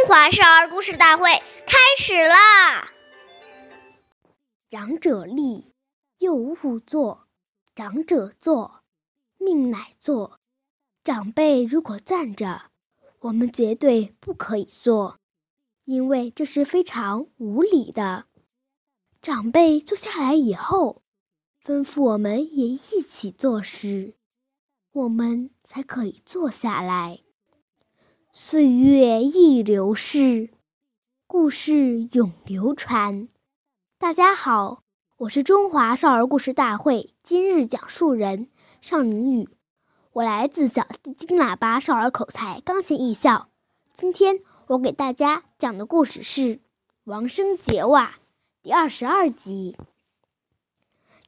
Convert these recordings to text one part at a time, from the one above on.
中华少儿故事大会开始啦！长者立，幼勿坐；长者坐，命乃坐。长辈如果站着，我们绝对不可以坐，因为这是非常无礼的。长辈坐下来以后，吩咐我们也一起做时，我们才可以坐下来。岁月易流逝，故事永流传。大家好，我是中华少儿故事大会今日讲述人尚宁宇，我来自小金喇叭少儿口才钢琴艺校。今天我给大家讲的故事是《王生结袜》第二十二集。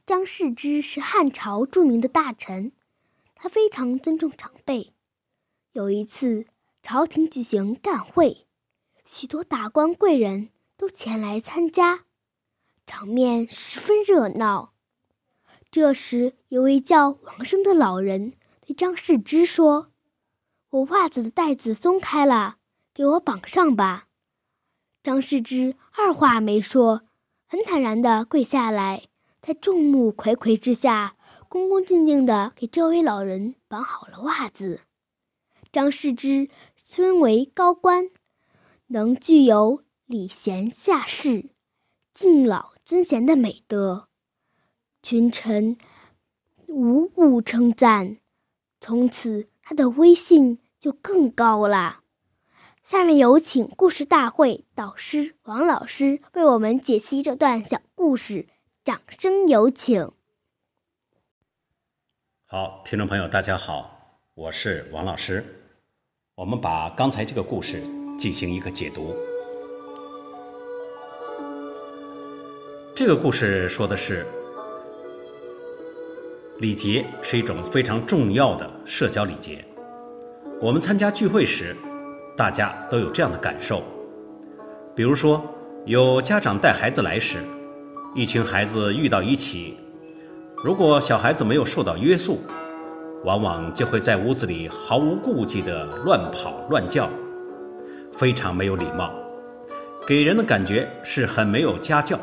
张世之是汉朝著名的大臣，他非常尊重长辈。有一次。朝廷举行干会，许多达官贵人都前来参加，场面十分热闹。这时，有位叫王生的老人对张世之说：“我袜子的带子松开了，给我绑上吧。”张世之二话没说，很坦然地跪下来，在众目睽睽之下，恭恭敬敬地给这位老人绑好了袜子。张世之身为高官，能具有礼贤下士、敬老尊贤的美德，群臣无不称赞。从此，他的威信就更高了。下面有请故事大会导师王老师为我们解析这段小故事，掌声有请。好，听众朋友，大家好，我是王老师。我们把刚才这个故事进行一个解读。这个故事说的是，礼节是一种非常重要的社交礼节。我们参加聚会时，大家都有这样的感受。比如说，有家长带孩子来时，一群孩子遇到一起，如果小孩子没有受到约束，往往就会在屋子里毫无顾忌地乱跑乱叫，非常没有礼貌，给人的感觉是很没有家教。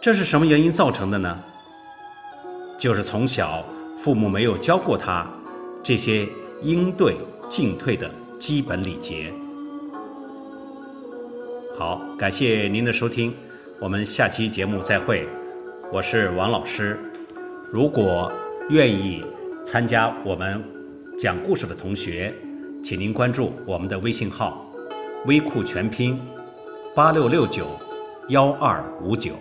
这是什么原因造成的呢？就是从小父母没有教过他这些应对进退的基本礼节。好，感谢您的收听，我们下期节目再会。我是王老师，如果。愿意参加我们讲故事的同学，请您关注我们的微信号“微库全拼八六六九幺二五九”。